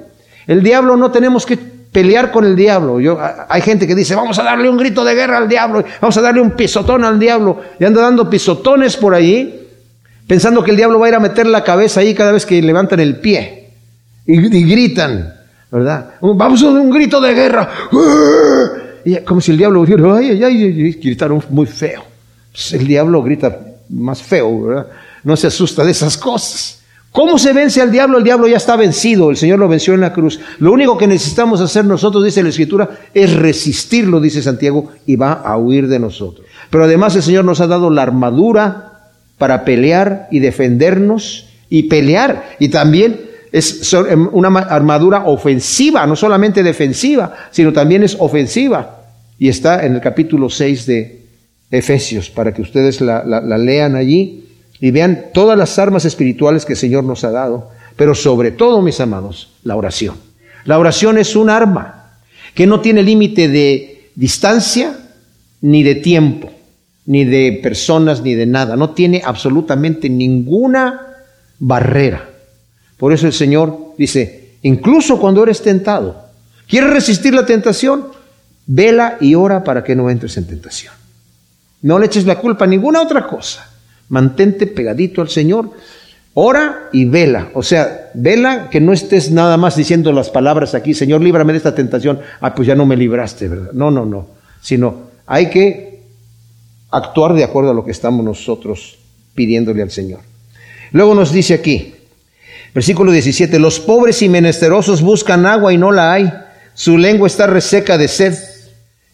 El diablo no tenemos que pelear con el diablo. Yo, hay gente que dice, vamos a darle un grito de guerra al diablo, vamos a darle un pisotón al diablo, y anda dando pisotones por ahí, pensando que el diablo va a ir a meter la cabeza ahí cada vez que levantan el pie y, gritan, ¿verdad? Vamos a dar un grito de guerra. Y como si el diablo dijera, ay, ay, ay, gritaron muy feo. Pues el diablo grita más feo, ¿verdad? No se asusta de esas cosas. ¿Cómo se vence al diablo? El diablo ya está vencido, el Señor lo venció en la cruz. Lo único que necesitamos hacer nosotros, dice la Escritura, es resistirlo, dice Santiago, y va a huir de nosotros. Pero además el Señor nos ha dado la armadura para pelear y defendernos y pelear. Y también es em, una armadura ofensiva, no solamente defensiva, sino también es ofensiva. Y está en el capítulo 6 de Efesios, para que ustedes la, la lean allí y vean todas las armas espirituales que el Señor nos ha dado, pero sobre todo, mis amados, la oración. La oración es un arma que no tiene límite de distancia ni de tiempo, ni de personas, ni de nada. No tiene absolutamente ninguna barrera. Por eso el Señor dice, incluso cuando eres tentado, ¿quieres resistir la tentación? Vela y ora para que no entres en tentación. No le eches la culpa a ninguna otra cosa. Mantente pegadito al Señor. Ora y vela. O sea, vela que no estés nada más diciendo las palabras aquí, Señor, líbrame de esta tentación. Ah, pues ya no me libraste, ¿verdad? No, no, no. Sino hay que actuar de acuerdo a lo que estamos nosotros pidiéndole al Señor. Luego nos dice aquí, versículo 17, los pobres y menesterosos buscan agua y no la hay. Su lengua está reseca de sed.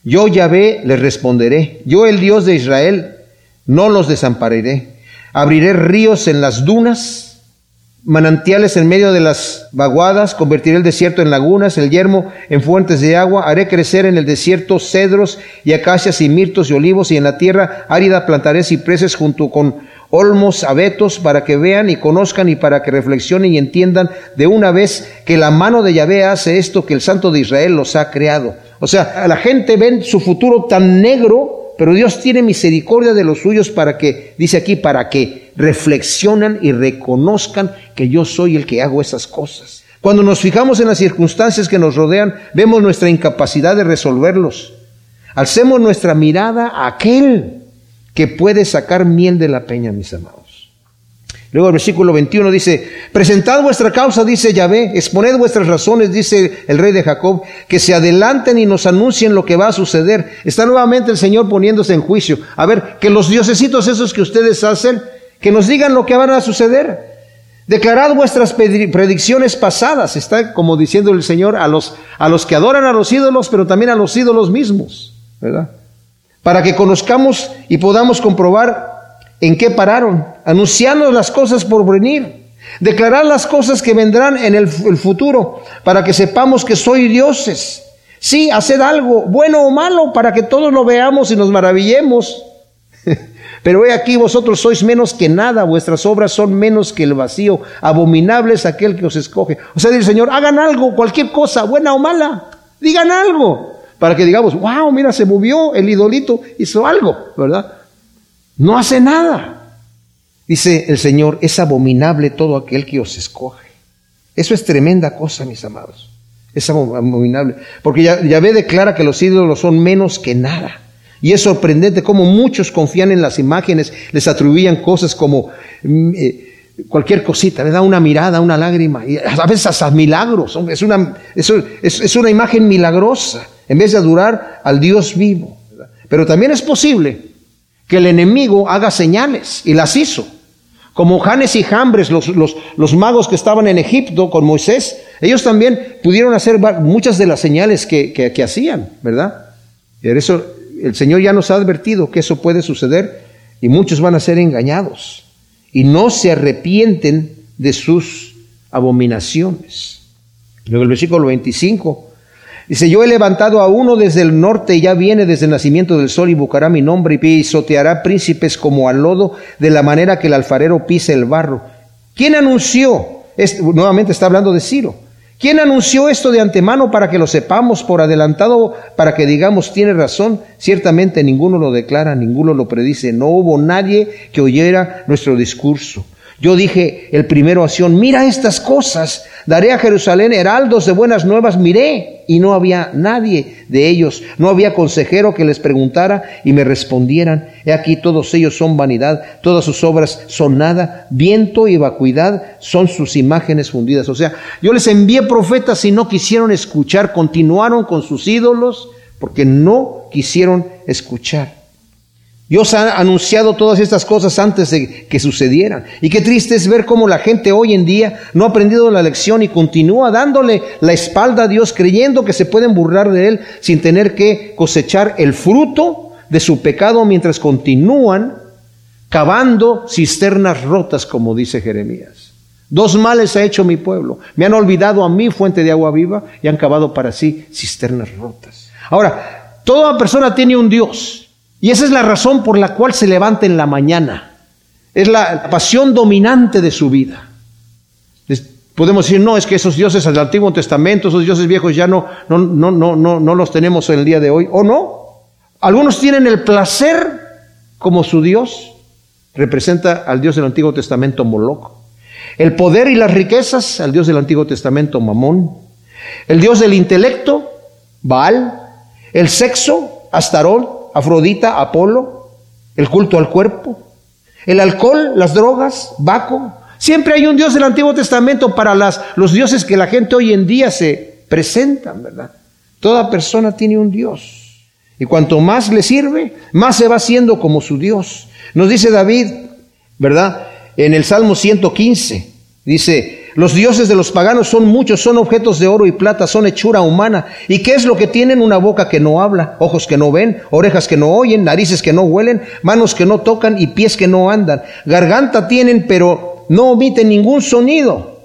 Yo, Yahvé, les responderé. Yo, el Dios de Israel, no los desampararé. Abriré ríos en las dunas, manantiales en medio de las vaguadas, convertiré el desierto en lagunas, el yermo en fuentes de agua, haré crecer en el desierto cedros y acacias y mirtos y olivos, y en la tierra árida plantaré cipreses junto con olmos, abetos, para que vean y conozcan y para que reflexionen y entiendan de una vez que la mano de Yahvé hace esto que el Santo de Israel los ha creado. O sea, la gente ve su futuro tan negro pero Dios tiene misericordia de los suyos para que, dice aquí, para que reflexionan y reconozcan que yo soy el que hago esas cosas. Cuando nos fijamos en las circunstancias que nos rodean, vemos nuestra incapacidad de resolverlos. Alcemos nuestra mirada a aquel que puede sacar miel de la peña, mis amados. Luego el versículo 21 dice, presentad vuestra causa, dice Yahvé, exponed vuestras razones, dice el rey de Jacob, que se adelanten y nos anuncien lo que va a suceder. Está nuevamente el Señor poniéndose en juicio. A ver, que los diosesitos esos que ustedes hacen, que nos digan lo que van a suceder. Declarad vuestras predicciones pasadas, está como diciendo el Señor a los, a los que adoran a los ídolos, pero también a los ídolos mismos, ¿verdad? Para que conozcamos y podamos comprobar en qué pararon, anunciando las cosas por venir, declarar las cosas que vendrán en el, futuro, para que sepamos que soy dioses. Sí, haced algo, bueno o malo, para que todos lo veamos y nos maravillemos. Pero he aquí vosotros sois menos que nada, vuestras obras son menos que el vacío, abominable es aquel que os escoge. O sea, dice el Señor, hagan algo, cualquier cosa, buena o mala, digan algo, para que digamos, wow, mira, se movió el idolito, hizo algo, ¿verdad? No hace nada. Dice el Señor, es abominable todo aquel que os escoge. Eso es tremenda cosa, mis amados. Es abominable. Porque ya, ve declara que los ídolos son menos que nada. Y es sorprendente cómo muchos confían en las imágenes, les atribuían cosas como mm, eh, cualquier cosita, da Una mirada, una lágrima, y a veces hasta milagros. Es una, es una imagen milagrosa, en vez de adorar al Dios vivo. Pero también es posible que el enemigo haga señales, y las hizo. Como Janes y Jambres, los, los, magos que estaban en Egipto con Moisés, ellos también pudieron hacer muchas de las señales que, que, hacían, ¿verdad? Y eso el Señor ya nos ha advertido que eso puede suceder y muchos van a ser engañados y no se arrepienten de sus abominaciones. Luego el versículo 25 Dice, yo he levantado a uno desde el norte y ya viene desde el nacimiento del sol y buscará mi nombre y pisoteará príncipes como al lodo de la manera que el alfarero pisa el barro. ¿Quién anunció? nuevamente está hablando de Ciro. ¿Quién anunció esto de antemano para que lo sepamos por adelantado, para que digamos tiene razón? Ciertamente ninguno lo declara, ninguno lo predice. No hubo nadie que oyera nuestro discurso. Yo dije el primero a Sion, mira estas cosas, daré a Jerusalén heraldos de buenas nuevas, miré, y no había nadie de ellos, no había consejero que les preguntara y me respondieran, he aquí todos ellos son vanidad, todas sus obras son nada, viento y vacuidad son sus imágenes fundidas. O sea, yo les envié profetas y no quisieron escuchar, continuaron con sus ídolos porque no quisieron escuchar. Dios ha anunciado todas estas cosas antes de que sucedieran. Y qué triste es ver cómo la gente hoy en día no ha aprendido la lección y continúa dándole la espalda a Dios creyendo que se pueden burlar de Él sin tener que cosechar el fruto de su pecado mientras continúan cavando cisternas rotas, como dice Jeremías. Dos males ha hecho mi pueblo. Me han olvidado a mí fuente de agua viva y han cavado para sí cisternas rotas. Ahora, toda persona tiene un Dios. Y esa es la razón por la cual se levanta en la mañana. Es la pasión dominante de su vida. Podemos decir, no, es que esos dioses del Antiguo Testamento, esos dioses viejos ya no, no, no, no, no, los tenemos en el día de hoy. ¿O no? Algunos tienen el placer como su Dios. Representa al Dios del Antiguo Testamento Moloch. El poder y las riquezas, al Dios del Antiguo Testamento Mamón. El Dios del intelecto, Baal. El sexo, Astarol. Afrodita, Apolo, el culto al cuerpo, el alcohol, las drogas, Baco. Siempre hay un Dios del Antiguo Testamento para las, los dioses que la gente hoy en día se presentan, ¿verdad? Toda persona tiene un Dios. Y cuanto más le sirve, más se va haciendo como su Dios. Nos dice David, ¿verdad? En el Salmo 115, dice, los dioses de los paganos son muchos, son objetos de oro y plata, son hechura humana. ¿Y qué es lo que tienen? Una boca que no habla, ojos que no ven, orejas que no oyen, narices que no huelen, manos que no tocan y pies que no andan. Garganta tienen, pero no omiten ningún sonido.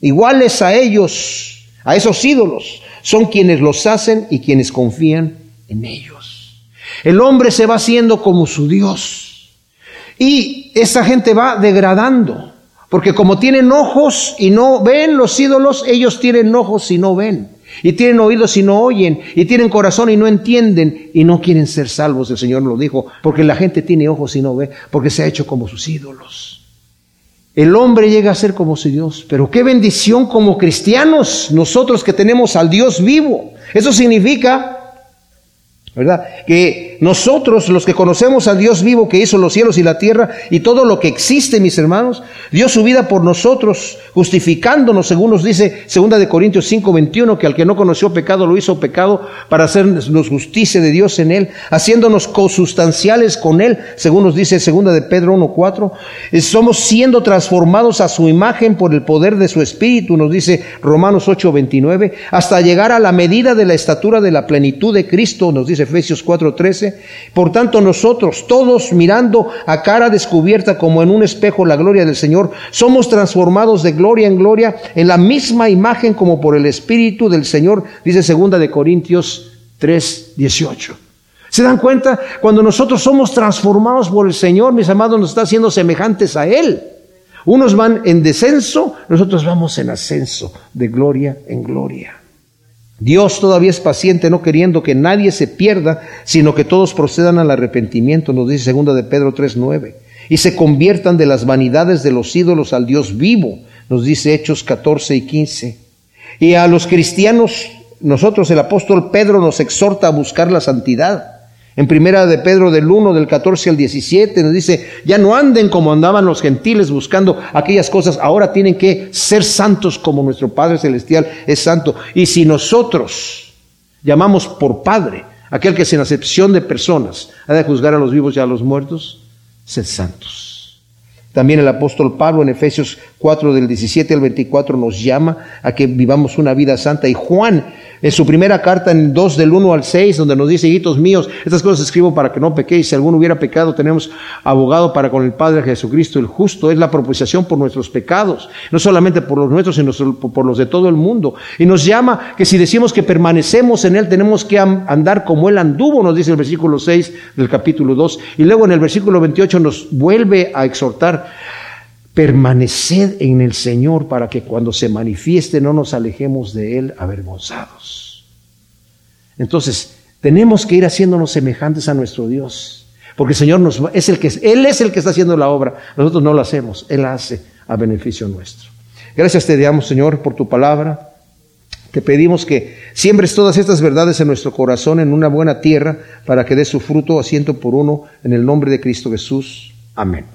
Iguales a ellos, a esos ídolos, son quienes los hacen y quienes confían en ellos. El hombre se va haciendo como su Dios. Y esa gente va degradando. Porque como tienen ojos y no ven los ídolos, ellos tienen ojos y no ven. Y tienen oídos y no oyen, y tienen corazón y no entienden, y no quieren ser salvos, el Señor lo dijo, porque la gente tiene ojos y no ve, porque se ha hecho como sus ídolos. El hombre llega a ser como su Dios, pero qué bendición como cristianos, nosotros que tenemos al Dios vivo. Eso significa ¿verdad? Que nosotros, los que conocemos al Dios vivo que hizo los cielos y la tierra y todo lo que existe, mis hermanos, dio su vida por nosotros, justificándonos, según nos dice segunda de Corintios 5, 21, que al que no conoció pecado lo hizo pecado para hacernos justicia de Dios en él, haciéndonos consustanciales con él, según nos dice segunda de Pedro 1, 4. Somos siendo transformados a su imagen por el poder de su espíritu, nos dice Romanos 8, 29, hasta llegar a la medida de la estatura de la plenitud de Cristo, nos dice Efesios 4:13. Por tanto, nosotros, todos mirando a cara descubierta como en un espejo la gloria del Señor, somos transformados de gloria en gloria en la misma imagen como por el Espíritu del Señor, dice segunda de Corintios 3:18. ¿Se dan cuenta? Cuando nosotros somos transformados por el Señor, mis amados, nos está haciendo semejantes a Él. Unos van en descenso, nosotros vamos en ascenso, de gloria en gloria. Dios todavía es paciente, no queriendo que nadie se pierda, sino que todos procedan al arrepentimiento, nos dice segunda de Pedro 3:9, y se conviertan de las vanidades de los ídolos al Dios vivo, nos dice Hechos 14 y 15. Y a los cristianos, nosotros el apóstol Pedro nos exhorta a buscar la santidad. En primera de Pedro del 1, del 14 al 17, nos dice, ya no anden como andaban los gentiles buscando aquellas cosas, ahora tienen que ser santos como nuestro Padre Celestial es santo. Y si nosotros llamamos por Padre aquel que sin acepción de personas ha de juzgar a los vivos y a los muertos, sed santos. También el apóstol Pablo en Efesios 4 del 17 al 24 nos llama a que vivamos una vida santa. Y Juan en su primera carta, en 2 del 1 al 6, donde nos dice, hijitos míos, estas cosas escribo para que no pequéis. Si alguno hubiera pecado, tenemos abogado para con el Padre Jesucristo, el justo. Es la propiciación por nuestros pecados, no solamente por los nuestros, sino por los de todo el mundo. Y nos llama que si decimos que permanecemos en Él, tenemos que andar como Él anduvo, nos dice el versículo 6 del capítulo 2. Y luego en el versículo 28 nos vuelve a exhortar permaneced en el Señor para que cuando se manifieste no nos alejemos de Él avergonzados. Entonces, tenemos que ir haciéndonos semejantes a nuestro Dios, porque el Señor nos, es el que, Él es el que está haciendo la obra, nosotros no lo hacemos, Él la hace a beneficio nuestro. Gracias te damos, Señor, por tu palabra. Te pedimos que siembres todas estas verdades en nuestro corazón en una buena tierra para que dé su fruto a ciento por uno en el nombre de Cristo Jesús. Amén.